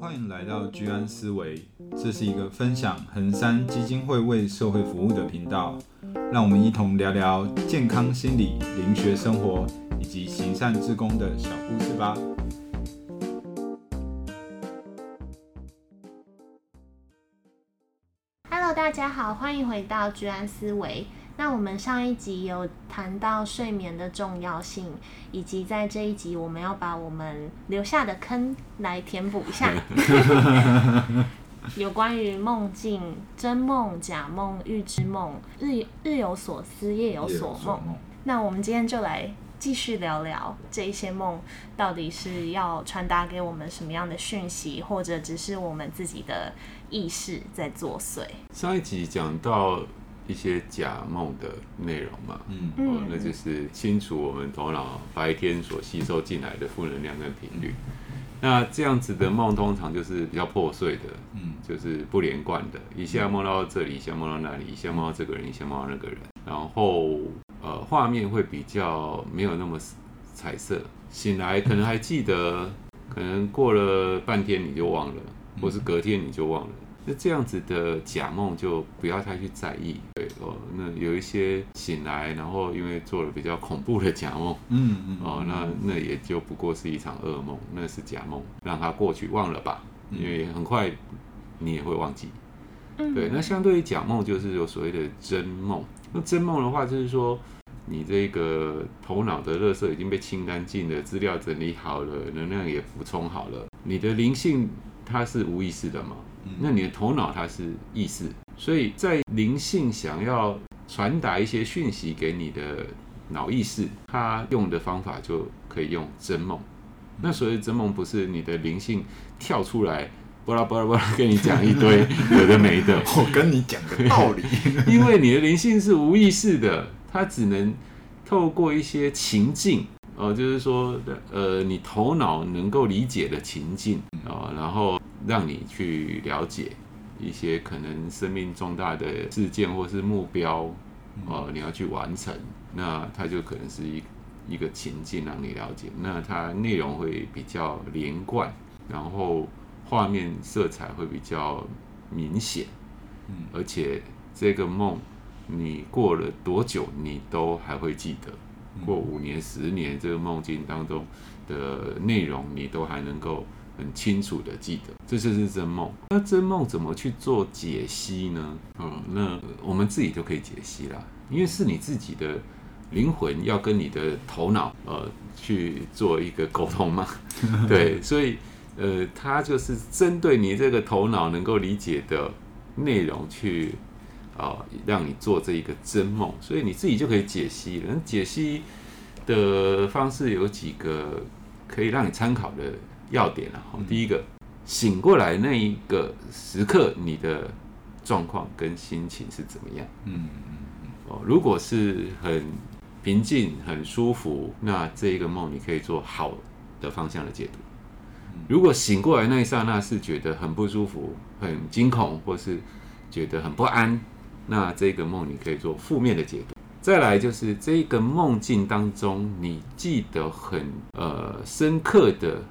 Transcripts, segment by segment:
欢迎来到居安思维，这是一个分享横山基金会为社会服务的频道，让我们一同聊聊健康心理、灵学生活以及行善志工的小故事吧。Hello，大家好，欢迎回到居安思维。那我们上一集有谈到睡眠的重要性，以及在这一集我们要把我们留下的坑来填补一下，有关于梦境、真梦、假梦、预知梦，日日有所思，夜有所梦。那我们今天就来继续聊聊这一些梦到底是要传达给我们什么样的讯息，或者只是我们自己的意识在作祟。上一集讲到。一些假梦的内容嘛，嗯，哦，那就是清除我们头脑白天所吸收进来的负能量跟频率。那这样子的梦通常就是比较破碎的，嗯，就是不连贯的，一下梦到这里，一下梦到那里，一下梦到这个人，一下梦到那个人，然后呃，画面会比较没有那么彩色。醒来可能还记得，可能过了半天你就忘了，或是隔天你就忘了。那这样子的假梦就不要太去在意，对哦。那有一些醒来，然后因为做了比较恐怖的假梦，嗯嗯，哦，那那也就不过是一场噩梦，那是假梦，让它过去忘了吧，因为很快你也会忘记。对，那相对于假梦，就是有所谓的真梦。那真梦的话，就是说你这个头脑的垃圾已经被清干净了，资料整理好了，能量也补充好了，你的灵性它是无意识的嘛？那你的头脑它是意识，所以在灵性想要传达一些讯息给你的脑意识，它用的方法就可以用真梦。那所以真梦，不是你的灵性跳出来，巴拉巴拉巴拉跟你讲一堆有的没的。我跟你讲个道理，因为你的灵性是无意识的，它只能透过一些情境，哦，就是说，呃，你头脑能够理解的情境啊，然后。让你去了解一些可能生命重大的事件或是目标，呃，你要去完成，那它就可能是一一个情境让你了解，那它内容会比较连贯，然后画面色彩会比较明显，嗯。而且这个梦你过了多久你都还会记得，过五年、十年，这个梦境当中的内容你都还能够。很清楚的记得，这就是真梦。那真梦怎么去做解析呢？嗯，那我们自己就可以解析啦，因为是你自己的灵魂要跟你的头脑呃去做一个沟通嘛。对，所以呃，它就是针对你这个头脑能够理解的内容去啊、让你做这一个真梦，所以你自己就可以解析了。解析的方式有几个可以让你参考的。要点了好，第一个，醒过来那一个时刻，你的状况跟心情是怎么样？嗯嗯哦，如果是很平静、很舒服，那这一个梦你可以做好的方向的解读。如果醒过来那一刹那是觉得很不舒服、很惊恐，或是觉得很不安，那这个梦你可以做负面的解读。再来就是这个梦境当中，你记得很呃深刻的。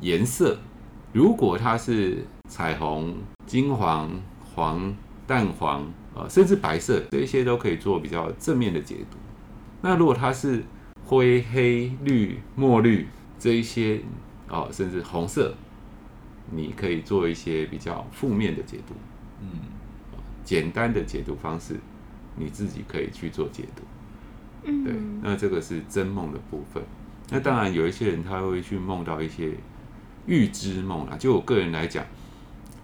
颜色，如果它是彩虹、金黄、黄、淡黄，呃，甚至白色，这些都可以做比较正面的解读。那如果它是灰、黑、绿、墨绿这一些，哦，甚至红色，你可以做一些比较负面的解读。嗯，简单的解读方式，你自己可以去做解读。嗯，对，那这个是真梦的部分。那当然有一些人他会去梦到一些。预知梦啊，就我个人来讲，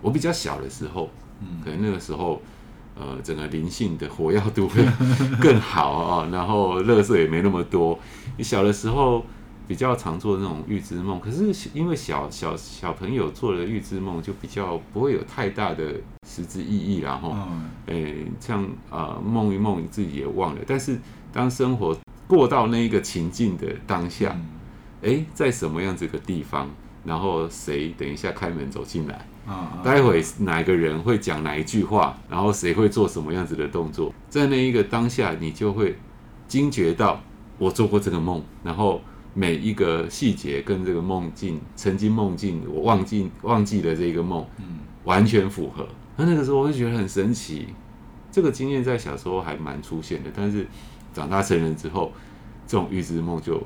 我比较小的时候，嗯，可能那个时候，呃，整个灵性的活跃度会更好啊，然后乐色也没那么多。你小的时候比较常做那种预知梦，可是因为小小小朋友做了预知梦就比较不会有太大的实质意义，然后，诶，像啊、呃、梦一梦你自己也忘了，但是当生活过到那一个情境的当下，诶，在什么样子的地方？然后谁等一下开门走进来？啊，待会哪个人会讲哪一句话？然后谁会做什么样子的动作？在那一个当下，你就会惊觉到我做过这个梦，然后每一个细节跟这个梦境曾经梦境我忘记忘记的这个梦，嗯，完全符合。那那个时候我就觉得很神奇，这个经验在小时候还蛮出现的，但是长大成人之后，这种预知梦就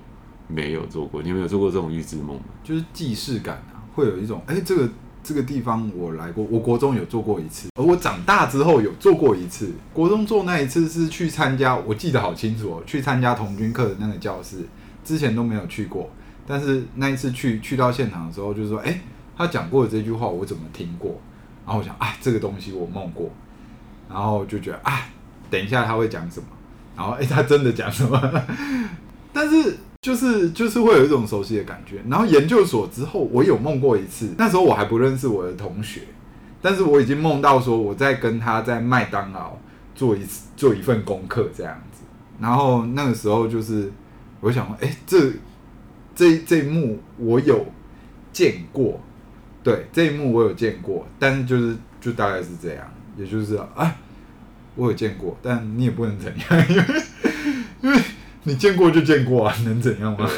没有做过。你有没有做过这种预知梦吗？就是既视感啊，会有一种哎，这个。这个地方我来过，我国中有做过一次，而我长大之后有做过一次。国中做那一次是去参加，我记得好清楚哦，去参加童军课的那个教室，之前都没有去过。但是那一次去去到现场的时候，就是说，哎，他讲过的这句话我怎么听过？然后我想，啊，这个东西我梦过，然后就觉得，啊，等一下他会讲什么？然后，哎，他真的讲什么？但是。就是就是会有一种熟悉的感觉，然后研究所之后，我有梦过一次，那时候我还不认识我的同学，但是我已经梦到说我在跟他在麦当劳做一次做一份功课这样子，然后那个时候就是我想说，哎，这这这一幕我有见过，对，这一幕我有见过，但是就是就大概是这样，也就是啊，我有见过，但你也不能怎样，因为因为。你见过就见过啊，能怎样吗？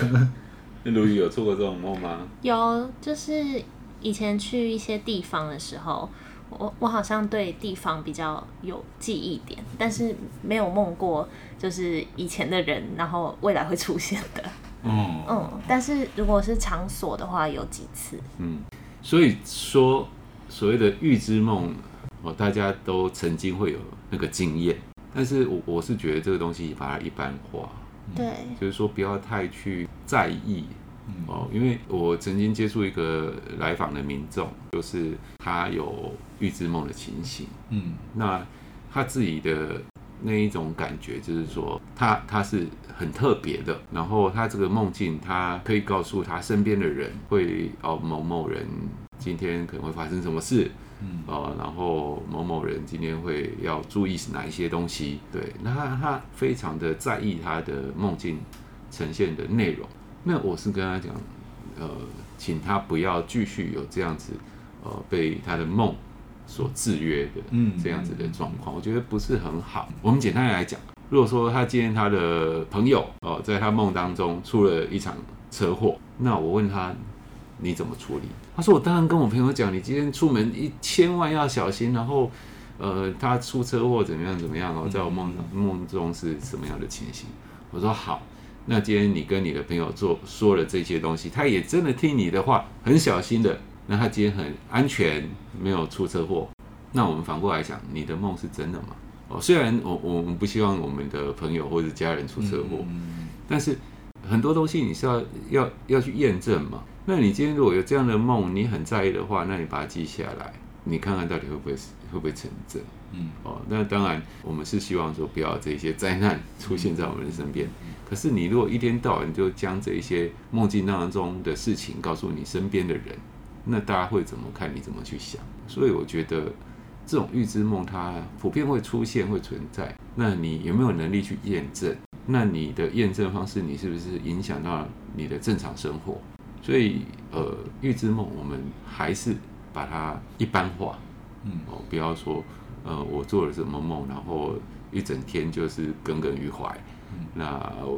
那卢宇有做过这种梦吗？有，就是以前去一些地方的时候，我我好像对地方比较有记忆点，但是没有梦过，就是以前的人，然后未来会出现的。嗯嗯，但是如果是场所的话，有几次。嗯，所以说所谓的预知梦，哦，大家都曾经会有那个经验，但是我我是觉得这个东西把它一般化。对，就是说不要太去在意哦，因为我曾经接触一个来访的民众，就是他有预知梦的情形，嗯，那他自己的那一种感觉就是说他他是很特别的，然后他这个梦境，他可以告诉他身边的人会哦某某人今天可能会发生什么事。嗯，哦，然后某某人今天会要注意哪一些东西？对，那他他非常的在意他的梦境呈现的内容。那我是跟他讲，呃，请他不要继续有这样子，呃，被他的梦所制约的，嗯，这样子的状况，我觉得不是很好。我们简单来讲，如果说他今天他的朋友哦，呃，在他梦当中出了一场车祸，那我问他。你怎么处理？他说：“我当然跟我朋友讲，你今天出门一千万要小心。然后，呃，他出车祸怎么样怎么样哦，在我梦梦中是什么样的情形？”我说：“好，那今天你跟你的朋友做说了这些东西，他也真的听你的话，很小心的。那他今天很安全，没有出车祸。那我们反过来想，你的梦是真的吗？哦，虽然我我们不希望我们的朋友或者家人出车祸，但是很多东西你是要要要去验证嘛。”那你今天如果有这样的梦，你很在意的话，那你把它记下来，你看看到底会不会会不会成真？嗯，哦，那当然，我们是希望说不要这些灾难出现在我们的身边。可是你如果一天到晚就将这一些梦境当中的事情告诉你身边的人，那大家会怎么看？你怎么去想？所以我觉得这种预知梦它普遍会出现会存在。那你有没有能力去验证？那你的验证方式，你是不是影响到你的正常生活？所以，呃，预知梦我们还是把它一般化，嗯，哦，不要说，呃，我做了什么梦，然后一整天就是耿耿于怀，嗯，那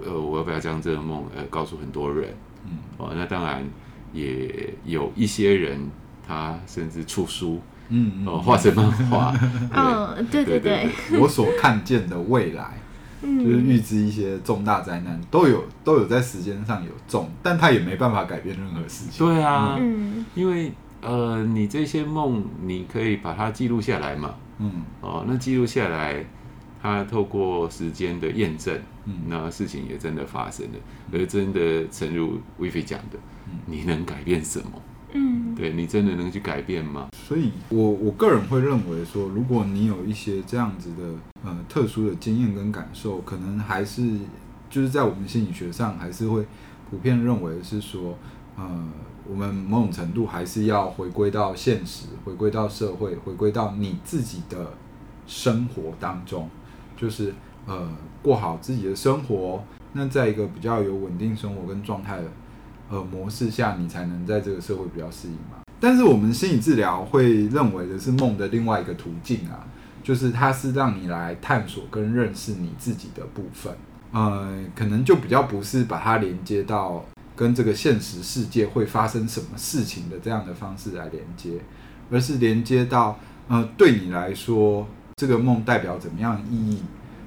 呃，我要不要将这个梦呃告诉很多人？嗯，哦，那当然也有一些人，他甚至出书，嗯，哦，画成漫画，嗯，对对对，我所看见的未来。就是预知一些重大灾难，都有都有在时间上有重，但他也没办法改变任何事情。对啊，嗯，因为呃，你这些梦你可以把它记录下来嘛，嗯，哦，那记录下来，它透过时间的验证，嗯，那事情也真的发生了，而真的诚如威菲讲的，你能改变什么？嗯，对，你真的能去改变吗？所以我我个人会认为说，如果你有一些这样子的呃特殊的经验跟感受，可能还是就是在我们心理学上还是会普遍认为是说，呃，我们某种程度还是要回归到现实，回归到社会，回归到你自己的生活当中，就是呃过好自己的生活，那在一个比较有稳定生活跟状态的。呃，模式下你才能在这个社会比较适应嘛。但是我们心理治疗会认为的是梦的另外一个途径啊，就是它是让你来探索跟认识你自己的部分。呃，可能就比较不是把它连接到跟这个现实世界会发生什么事情的这样的方式来连接，而是连接到呃，对你来说，这个梦代表怎么样的意义？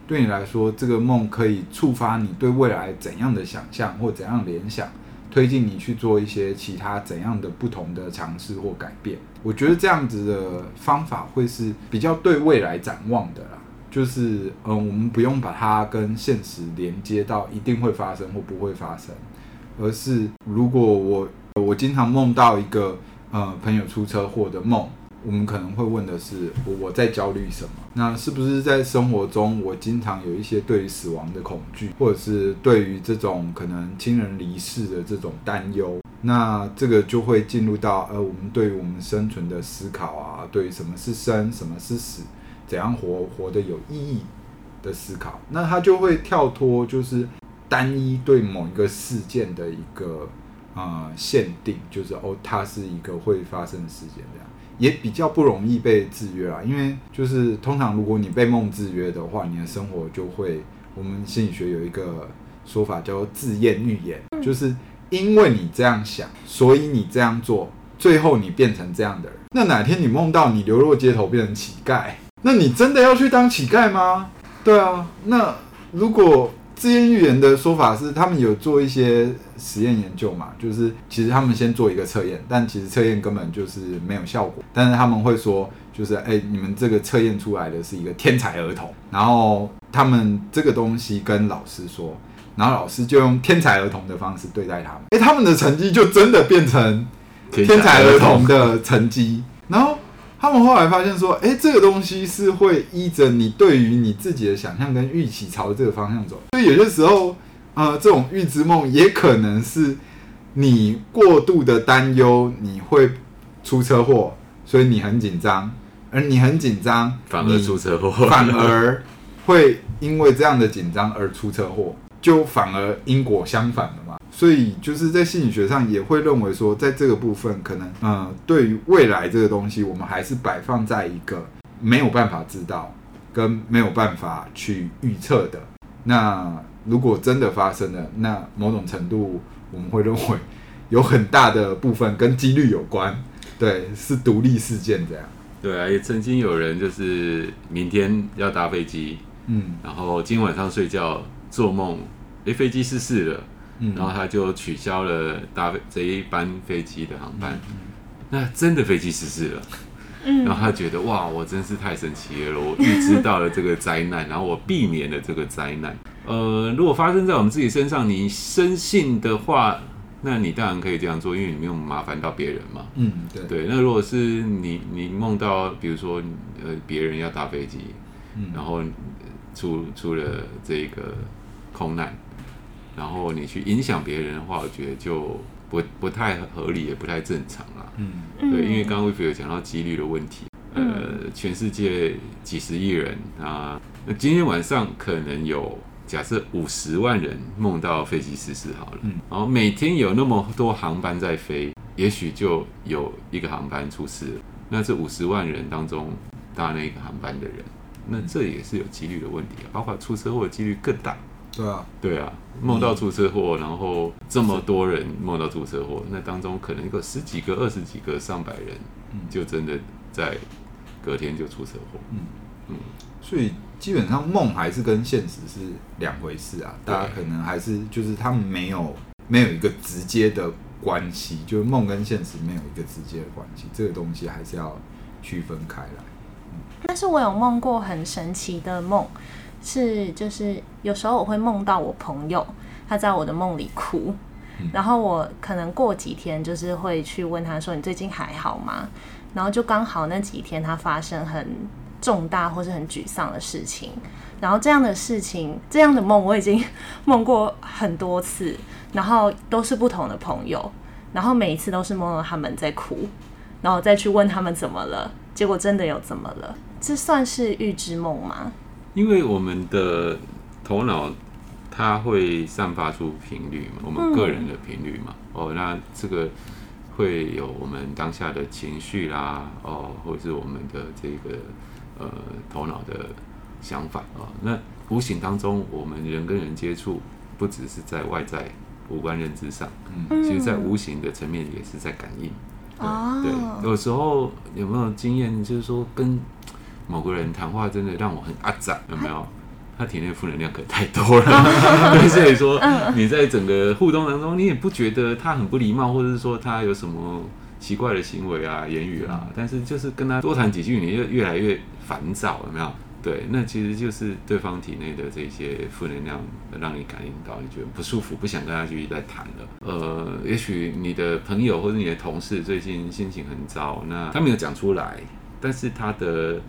对你来说，这个梦可以触发你对未来怎样的想象或怎样联想，推进你去做一些其他怎样的不同的尝试或改变。我觉得这样子的方法会是比较对未来展望的啦。就是嗯，我们不用把它跟现实连接到一定会发生或不会发生，而是如果我我经常梦到一个呃朋友出车祸的梦。我们可能会问的是，我在焦虑什么？那是不是在生活中，我经常有一些对于死亡的恐惧，或者是对于这种可能亲人离世的这种担忧？那这个就会进入到呃，我们对于我们生存的思考啊，对于什么是生，什么是死，怎样活活得有意义的思考。那它就会跳脱，就是单一对某一个事件的一个呃限定，就是哦，它是一个会发生的事件这样。也比较不容易被制约啊，因为就是通常如果你被梦制约的话，你的生活就会，我们心理学有一个说法叫做自验预言，就是因为你这样想，所以你这样做，最后你变成这样的人。那哪天你梦到你流落街头变成乞丐，那你真的要去当乞丐吗？对啊，那如果。自验预言的说法是，他们有做一些实验研究嘛，就是其实他们先做一个测验，但其实测验根本就是没有效果。但是他们会说，就是哎，你们这个测验出来的是一个天才儿童，然后他们这个东西跟老师说，然后老师就用天才儿童的方式对待他们，哎，他们的成绩就真的变成天才儿童的成绩，然后。他们后来发现说，哎，这个东西是会依着你对于你自己的想象跟预期朝这个方向走。所以有些时候，呃，这种预知梦也可能是你过度的担忧你会出车祸，所以你很紧张，而你很紧张，反而出车祸，反而会因为这样的紧张而出车祸，就反而因果相反了嘛。所以就是在心理学上也会认为说，在这个部分可能，呃，对于未来这个东西，我们还是摆放在一个没有办法知道跟没有办法去预测的。那如果真的发生了，那某种程度我们会认为有很大的部分跟几率有关，对，是独立事件这样。对啊，也曾经有人就是明天要搭飞机，嗯，然后今晚上睡觉做梦，诶，飞机失事了。然后他就取消了搭这一班飞机的航班，那真的飞机失事了。然后他觉得哇，我真是太神奇了，我预知到了这个灾难，然后我避免了这个灾难。呃，如果发生在我们自己身上，你深信的话，那你当然可以这样做，因为你没有麻烦到别人嘛。嗯，对对。那如果是你你梦到，比如说呃别人要搭飞机，然后出出了这个空难。然后你去影响别人的话，我觉得就不不太合理，也不太正常啦。嗯，对，因为刚刚威菲有讲到几率的问题。呃，全世界几十亿人啊，那今天晚上可能有假设五十万人梦到飞机失事好了。嗯，然后每天有那么多航班在飞，也许就有一个航班出事了。那这五十万人当中搭那个航班的人，那这也是有几率的问题啊，包括出车祸的几率更大。对啊，对啊，梦到出车祸，然后这么多人梦到出车祸，那当中可能有十几个、二十几个、上百人，就真的在隔天就出车祸。嗯嗯，所以基本上梦还是跟现实是两回事啊。大家可能还是就是他们没有没有一个直接的关系，就是梦跟现实没有一个直接的关系，这个东西还是要区分开来。但是我有梦过很神奇的梦。是，就是有时候我会梦到我朋友，他在我的梦里哭，然后我可能过几天就是会去问他说：“你最近还好吗？”然后就刚好那几天他发生很重大或是很沮丧的事情，然后这样的事情，这样的梦我已经梦过很多次，然后都是不同的朋友，然后每一次都是梦到他们在哭，然后再去问他们怎么了，结果真的有怎么了？这算是预知梦吗？因为我们的头脑，它会散发出频率嘛，我们个人的频率嘛，哦，那这个会有我们当下的情绪啦，哦，或者是我们的这个呃头脑的想法啊，那无形当中，我们人跟人接触，不只是在外在五官认知上，嗯，其实在无形的层面也是在感应。哦，对，有时候有没有经验，就是说跟某个人谈话，真的让我很阿杂，有没有？他体内负能量可太多了，对，所以说你在整个互动当中，你也不觉得他很不礼貌，或者是说他有什么奇怪的行为啊、言语啊，但是就是跟他多谈几句，你就越来越烦躁，有没有？对，那其实就是对方体内的这些负能量让你感应到，你觉得不舒服，不想跟他继续再谈了。呃，也许你的朋友或者你的同事最近心情很糟，那他没有讲出来，但是他的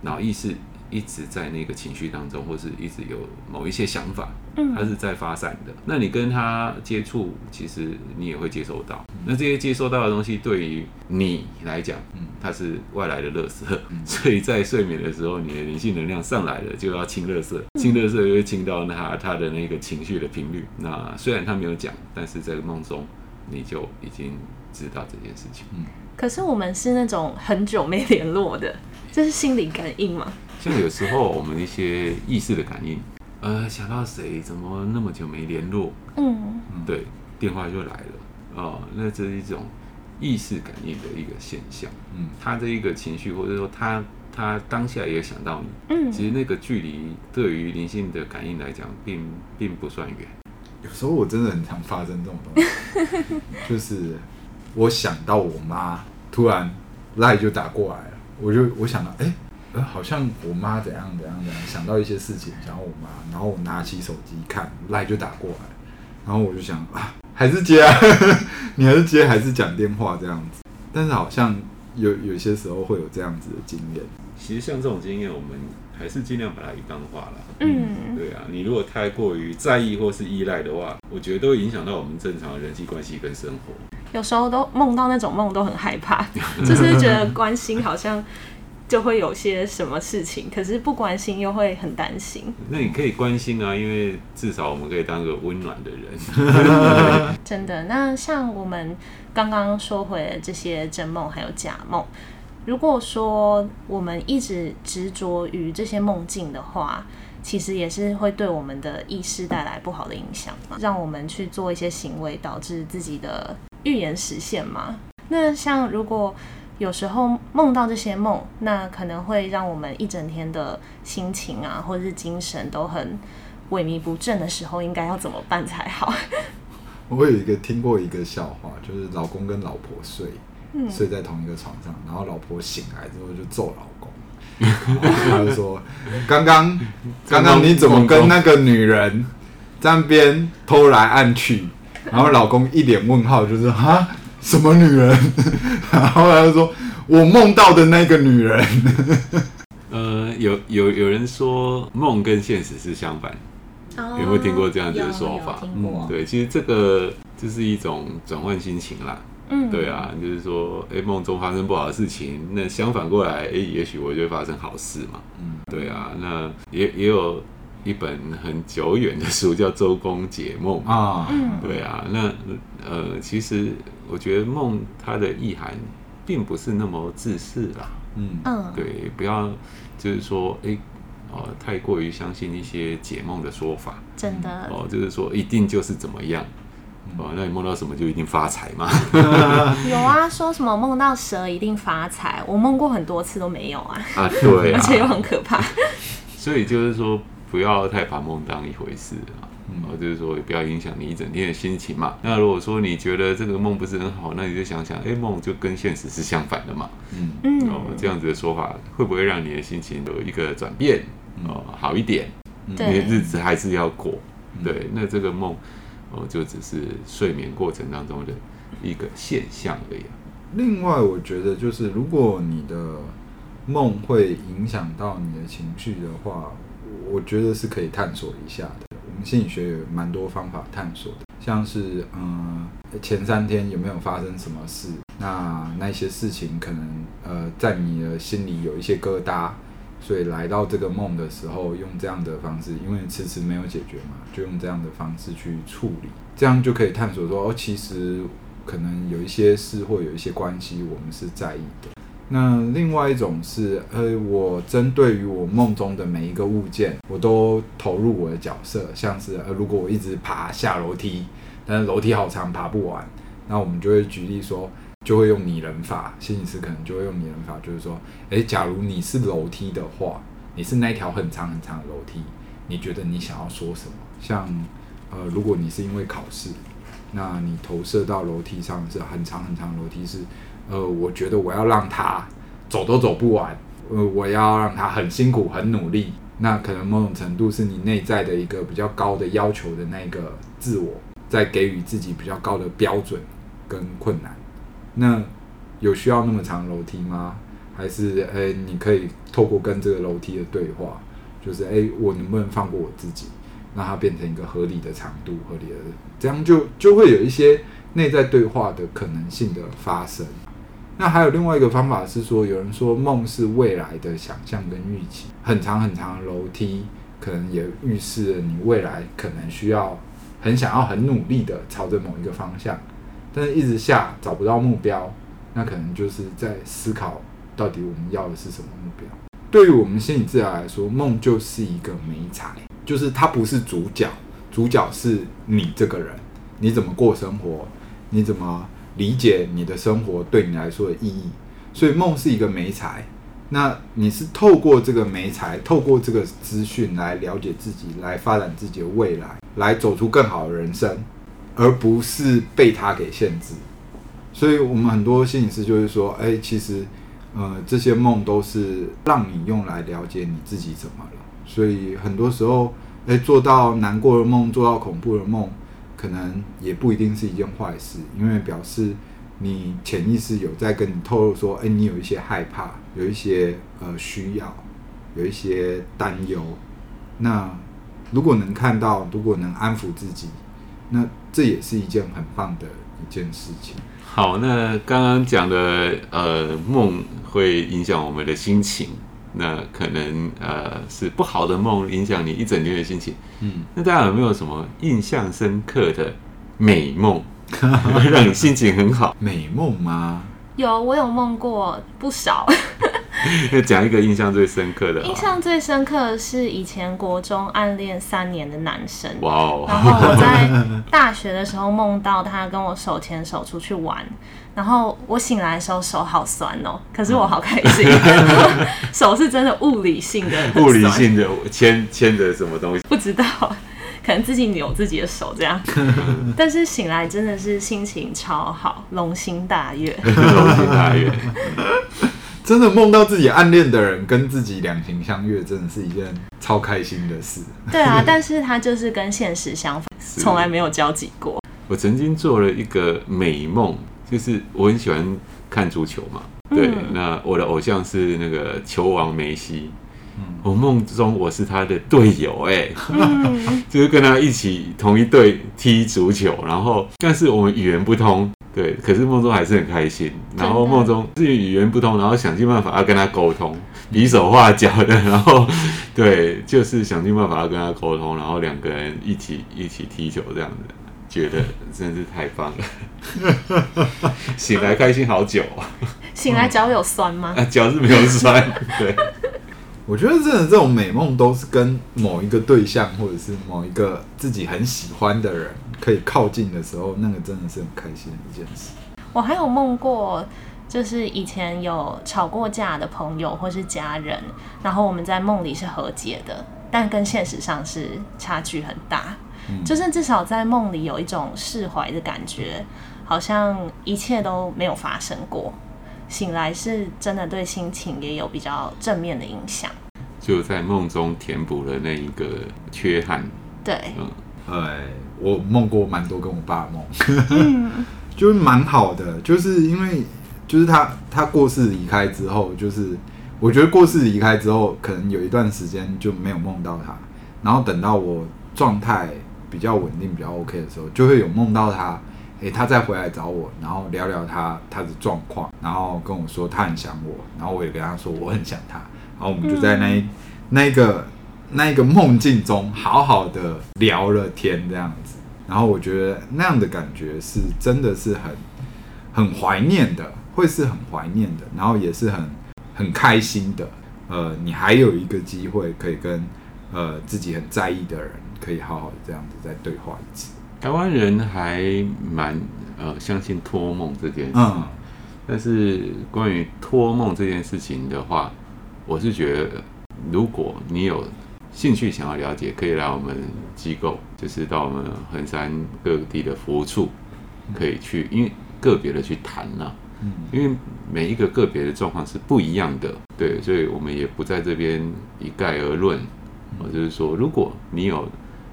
脑意识。一直在那个情绪当中，或是一直有某一些想法，嗯，它是在发散的。那你跟他接触，其实你也会接收到。那这些接收到的东西，对于你来讲，嗯，它是外来的垃圾。所以在睡眠的时候，你的灵性能量上来了，就要清垃圾，清垃圾就会清到他他的那个情绪的频率。那虽然他没有讲，但是在梦中你就已经知道这件事情。嗯，可是我们是那种很久没联络的，这是心灵感应吗？像有时候我们一些意识的感应，呃，想到谁，怎么那么久没联络？嗯，对，电话就来了，哦，那这是一种意识感应的一个现象。嗯，他的一个情绪，或者说他他当下也想到你，嗯，其实那个距离对于灵性的感应来讲，并并不算远。有时候我真的很常发生这种东西，就是我想到我妈，突然赖就打过来了，我就我想到，哎、欸。呃，好像我妈怎样怎样怎样，想到一些事情，想到我妈，然后我拿起手机看，赖就打过来，然后我就想啊，还是接啊，呵 呵你还是接还是讲电话这样子，但是好像有有些时候会有这样子的经验。其实像这种经验，我们还是尽量把它一般化了。嗯，对啊，你如果太过于在意或是依赖的话，我觉得都会影响到我们正常的人际关系跟生活。有时候都梦到那种梦都很害怕，就是觉得关心好像。就会有些什么事情，可是不关心又会很担心。那你可以关心啊，因为至少我们可以当个温暖的人。真的，那像我们刚刚说回这些真梦还有假梦，如果说我们一直执着于这些梦境的话，其实也是会对我们的意识带来不好的影响嘛，让我们去做一些行为，导致自己的预言实现嘛。那像如果有时候梦到这些梦，那可能会让我们一整天的心情啊，或者是精神都很萎靡不振的时候，应该要怎么办才好？我有一个听过一个笑话，就是老公跟老婆睡，嗯、睡在同一个床上，然后老婆醒来之后就揍老公，他就说：“刚刚刚刚你怎么跟那个女人在那边偷来暗去？” 然后老公一脸问号，就是哈。什么女人？然后他就说：“我梦到的那个女人。”呃，有有有人说梦跟现实是相反，有没有听过这样子的说法？嗯，对，其实这个就是一种转换心情啦。嗯，对啊，就是说，哎，梦中发生不好的事情，那相反过来，哎，也许我就会发生好事嘛。嗯，对啊，那也也有。一本很久远的书叫《周公解梦》啊，对啊，那呃，其实我觉得梦它的意涵并不是那么自私啦，嗯。嗯，对，不要就是说，哎，哦，太过于相信一些解梦的说法，真的。哦，就是说一定就是怎么样，哦，那你梦到什么就一定发财吗？有啊，说什么梦到蛇一定发财，我梦过很多次都没有啊，啊，对啊，而且又很可怕，所以就是说。不要太把梦当一回事啊，嗯，就是说也不要影响你一整天的心情嘛。那如果说你觉得这个梦不是很好，那你就想想，哎，梦就跟现实是相反的嘛。嗯嗯，哦，这样子的说法会不会让你的心情有一个转变？哦，好一点，你的日子还是要过。对，那这个梦哦，就只是睡眠过程当中的一个现象而已。另外，我觉得就是如果你的梦会影响到你的情绪的话。我觉得是可以探索一下的。心理学有蛮多方法探索的，像是嗯，前三天有没有发生什么事？那那些事情可能呃，在你的心里有一些疙瘩，所以来到这个梦的时候，用这样的方式，因为迟迟没有解决嘛，就用这样的方式去处理，这样就可以探索说，哦，其实可能有一些事或有一些关系，我们是在意的。那另外一种是，呃，我针对于我梦中的每一个物件，我都投入我的角色，像是，呃，如果我一直爬下楼梯，但是楼梯好长，爬不完。那我们就会举例说，就会用拟人法，心理师可能就会用拟人法，就是说，诶，假如你是楼梯的话，你是那条很长很长的楼梯，你觉得你想要说什么？像，呃，如果你是因为考试，那你投射到楼梯上是很长很长的楼梯是，呃，我觉得我要让他走都走不完，呃，我要让他很辛苦很努力。那可能某种程度是你内在的一个比较高的要求的那个自我，在给予自己比较高的标准跟困难。那有需要那么长楼梯吗？还是诶、你可以透过跟这个楼梯的对话，就是诶、我能不能放过我自己，让它变成一个合理的长度、合理的，这样就就会有一些内在对话的可能性的发生。那还有另外一个方法是说，有人说梦是未来的想象跟预期，很长很长的楼梯，可能也预示了你未来可能需要很想要很努力的朝着某一个方向，但是一直下找不到目标，那可能就是在思考到底我们要的是什么目标。对于我们心理治疗来说，梦就是一个媒材，就是它不是主角，主角是你这个人，你怎么过生活，你怎么。理解你的生活对你来说的意义，所以梦是一个媒材。那你是透过这个媒材，透过这个资讯来了解自己，来发展自己的未来，来走出更好的人生，而不是被它给限制。所以，我们很多心理师就是说，哎，其实，呃，这些梦都是让你用来了解你自己怎么了。所以，很多时候，哎，做到难过的梦，做到恐怖的梦。可能也不一定是一件坏事，因为表示你潜意识有在跟你透露说，哎，你有一些害怕，有一些呃需要，有一些担忧。那如果能看到，如果能安抚自己，那这也是一件很棒的一件事情。好，那刚刚讲的呃梦会影响我们的心情。那可能呃是不好的梦影响你一整天的心情。嗯，那大家有没有什么印象深刻的美梦，让你心情很好？美梦吗？有，我有梦过不少。那讲一个印象最深刻的。印象最深刻的是以前国中暗恋三年的男生。哇哦！然后我在大学的时候梦到他跟我手牵手出去玩，然后我醒来的时候手好酸哦，可是我好开心，嗯、手是真的物理性的，物理性的牵牵着什么东西？不知道，可能自己扭自己的手这样。但是醒来真的是心情超好，龙心大悦，龙心大悦。真的梦到自己暗恋的人跟自己两情相悦，真的是一件超开心的事。对啊，但是他就是跟现实相反，从来没有交集过。我曾经做了一个美梦，就是我很喜欢看足球嘛，对，嗯、那我的偶像是那个球王梅西，嗯、我梦中我是他的队友，哎，嗯、就是跟他一起同一队踢足球，然后但是我们语言不通。对，可是梦中还是很开心。然后梦中至于语言不通，然后想尽办法要跟他沟通，比手画脚的。然后对，就是想尽办法要跟他沟通，然后两个人一起一起踢球这样子，觉得真是太棒了。醒来开心好久啊！醒来脚有酸吗？啊，脚是没有酸。对，我觉得真的这种美梦都是跟某一个对象，或者是某一个自己很喜欢的人。可以靠近的时候，那个真的是很开心的一件事。我还有梦过，就是以前有吵过架的朋友或是家人，然后我们在梦里是和解的，但跟现实上是差距很大。嗯、就是至少在梦里有一种释怀的感觉，好像一切都没有发生过。醒来是真的对心情也有比较正面的影响。就在梦中填补了那一个缺憾。对，嗯。哎，我梦过蛮多跟我爸的梦，就是蛮好的，就是因为就是他他过世离开之后，就是我觉得过世离开之后，可能有一段时间就没有梦到他，然后等到我状态比较稳定、比较 OK 的时候，就会有梦到他，哎，他再回来找我，然后聊聊他他的状况，然后跟我说他很想我，然后我也跟他说我很想他，然后我们就在那一、嗯、那个。那一个梦境中，好好的聊了天这样子，然后我觉得那样的感觉是真的是很很怀念的，会是很怀念的，然后也是很很开心的。呃，你还有一个机会可以跟呃自己很在意的人，可以好好的这样子再对话一次。台湾人还蛮呃相信托梦这件事，嗯，但是关于托梦这件事情的话，我是觉得如果你有兴趣想要了解，可以来我们机构，就是到我们横山各地的服务处，可以去，因为个别的去谈呐、啊，嗯，因为每一个个别的状况是不一样的，对，所以我们也不在这边一概而论，我就是说，如果你有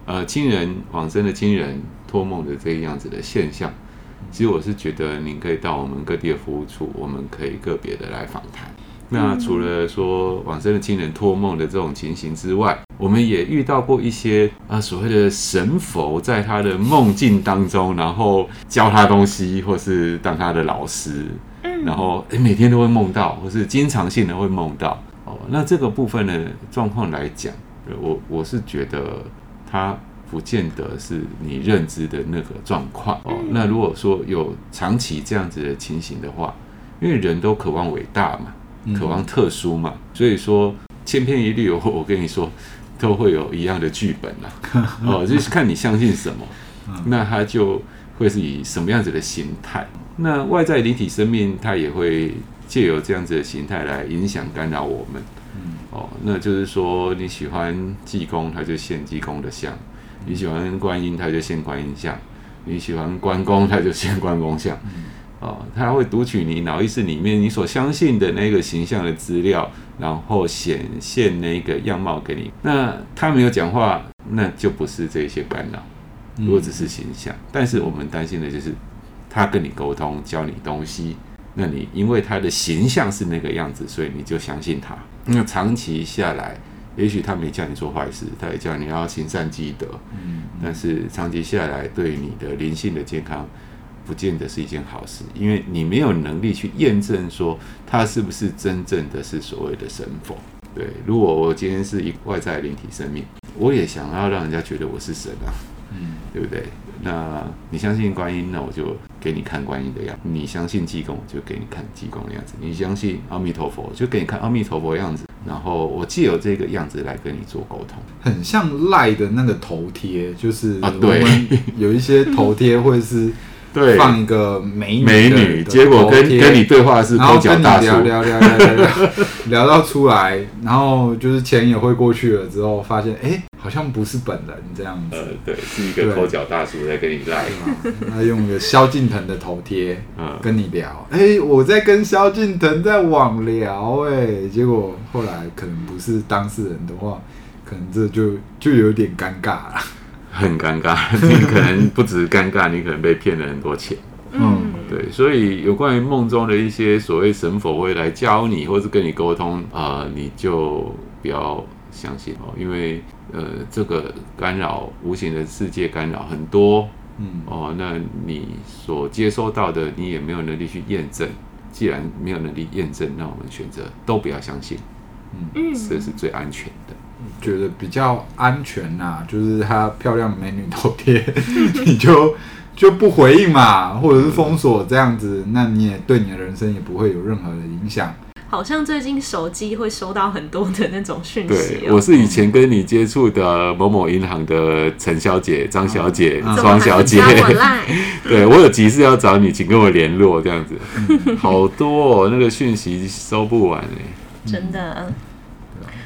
呃亲人往生的亲人托梦的这样子的现象，其实我是觉得您可以到我们各地的服务处，我们可以个别的来访谈。那除了说往生的亲人托梦的这种情形之外，我们也遇到过一些啊所谓的神佛在他的梦境当中，然后教他东西，或是当他的老师，嗯然后诶每天都会梦到，或是经常性的会梦到。哦，那这个部分的状况来讲，我我是觉得他不见得是你认知的那个状况。哦，那如果说有长期这样子的情形的话，因为人都渴望伟大嘛。渴望特殊嘛，所以说千篇一律，我我跟你说，都会有一样的剧本呐。哦，就是看你相信什么，那它就会是以什么样子的形态。那外在灵体生命，它也会借由这样子的形态来影响干扰我们。哦，那就是说你喜欢济公，他就献济公的像；你喜欢观音，他就献观音像；你喜欢关公，他就献关公像。哦，他会读取你脑意识里面你所相信的那个形象的资料，然后显现那个样貌给你。那他没有讲话，那就不是这些干扰。如果只是形象，嗯、但是我们担心的就是他跟你沟通，教你东西，那你因为他的形象是那个样子，所以你就相信他。那长期下来，也许他没叫你做坏事，他也叫你要行善积德。嗯，但是长期下来，对你的灵性的健康。不见得是一件好事，因为你没有能力去验证说他是不是真正的是所谓的神佛。对，如果我今天是一外在灵体生命，我也想要让人家觉得我是神啊，嗯，对不对？那你相信观音，那我就给你看观音的样子；你相信济公，就给你看济公的样子；你相信阿弥陀佛，就给你看阿弥陀佛的样子。然后我借由这个样子来跟你做沟通，很像赖的那个头贴，就是啊，对，有一些头贴会是。对，放一个美女，美女，结果跟跟你对话是抠脚大叔，聊聊聊聊聊聊，聊到出来，然后就是钱也汇过去了之后，发现哎，好像不是本人这样子。呃，对，是一个抠脚大叔在跟你赖嘛，他用一个萧敬腾的头贴，跟你聊，哎，我在跟萧敬腾在网聊，哎，结果后来可能不是当事人的话，可能这就就有点尴尬了。很尴尬，你可能不止尴尬，你可能被骗了很多钱。嗯，对，所以有关于梦中的一些所谓神佛会来教你，或是跟你沟通啊、呃，你就不要相信哦，因为呃，这个干扰无形的世界干扰很多。嗯，哦，那你所接收到的，你也没有能力去验证。既然没有能力验证，那我们选择都不要相信。嗯，这是最安全的。觉得比较安全呐、啊，就是她漂亮的美女头贴，你就就不回应嘛，或者是封锁这样子，那你也对你的人生也不会有任何的影响。好像最近手机会收到很多的那种讯息、哦。对，我是以前跟你接触的某某银行的陈小姐、张小姐、庄、嗯、小姐。对，我有急事要找你，请跟我联络这样子。好多哦，那个讯息收不完哎，真的。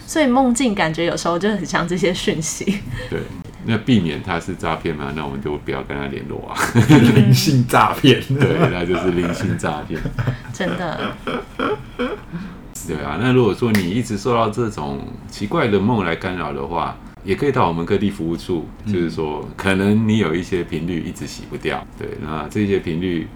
所以梦境感觉有时候就很像这些讯息。对，那避免他是诈骗嘛，那我们就不要跟他联络啊。灵性诈骗，对，那就是灵性诈骗。真的。对啊，那如果说你一直受到这种奇怪的梦来干扰的话，也可以到我们各地服务处，就是说可能你有一些频率一直洗不掉。对，那这些频率。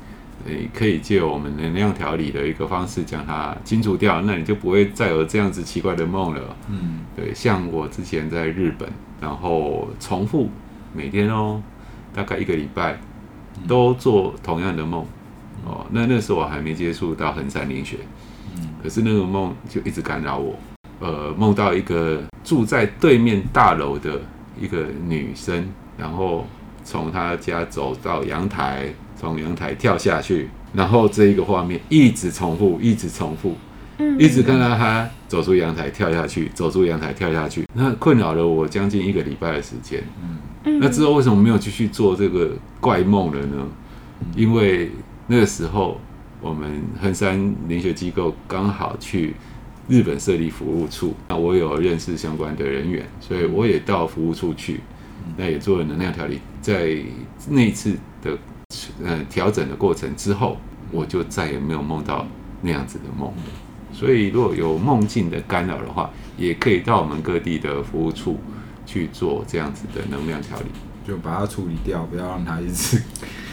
诶，可以借我们能量调理的一个方式将它清除掉，那你就不会再有这样子奇怪的梦了。嗯，对，像我之前在日本，然后重复每天哦，大概一个礼拜都做同样的梦。哦，那那时候我还没接触到横山灵学，嗯，可是那个梦就一直干扰我。呃，梦到一个住在对面大楼的一个女生，然后从她家走到阳台。从阳台跳下去，然后这一个画面一直重复，一直重复，嗯，一直看到他走出阳台跳下去，走出阳台跳下去，那困扰了我将近一个礼拜的时间。嗯，嗯、那之后为什么没有继续做这个怪梦了呢？嗯、因为那个时候我们衡山灵学机构刚好去日本设立服务处，那我有认识相关的人员，所以我也到服务处去，那也做了能量调理。在那一次的呃调整的过程之后，我就再也没有梦到那样子的梦了。所以，如果有梦境的干扰的话，也可以到我们各地的服务处去做这样子的能量调理，就把它处理掉，不要让它一直。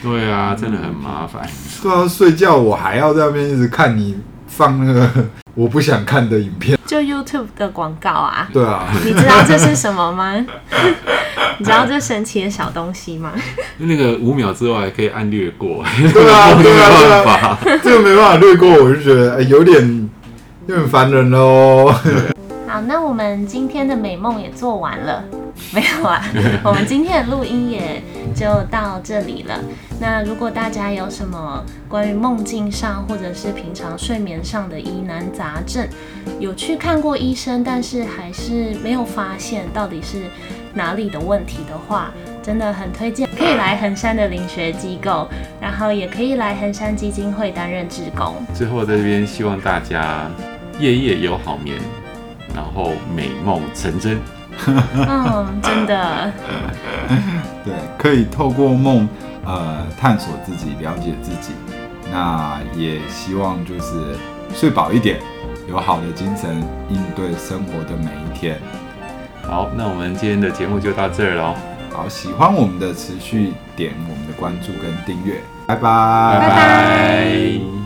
对啊，真的很麻烦。对啊，睡觉我还要在那边一直看你放那个我不想看的影片，就 YouTube 的广告啊。对啊，你知道这是什么吗？你知道这神奇的小东西吗？那个五秒之外还可以按略过。对啊，对啊，对啊，这个没办法略过，我就觉得、欸、有点。就很烦人喽。好，那我们今天的美梦也做完了，没有啊？我们今天的录音也就到这里了。那如果大家有什么关于梦境上，或者是平常睡眠上的疑难杂症，有去看过医生，但是还是没有发现到底是哪里的问题的话，真的很推荐可以来衡山的灵学机构，然后也可以来衡山基金会担任志工。最后在这边希望大家。夜夜有好眠，然后美梦成真。嗯，真的。对，可以透过梦，呃，探索自己，了解自己。那也希望就是睡饱一点，有好的精神应对生活的每一天。好，那我们今天的节目就到这儿喽。好，喜欢我们的持续点我们的关注跟订阅。拜拜，拜拜。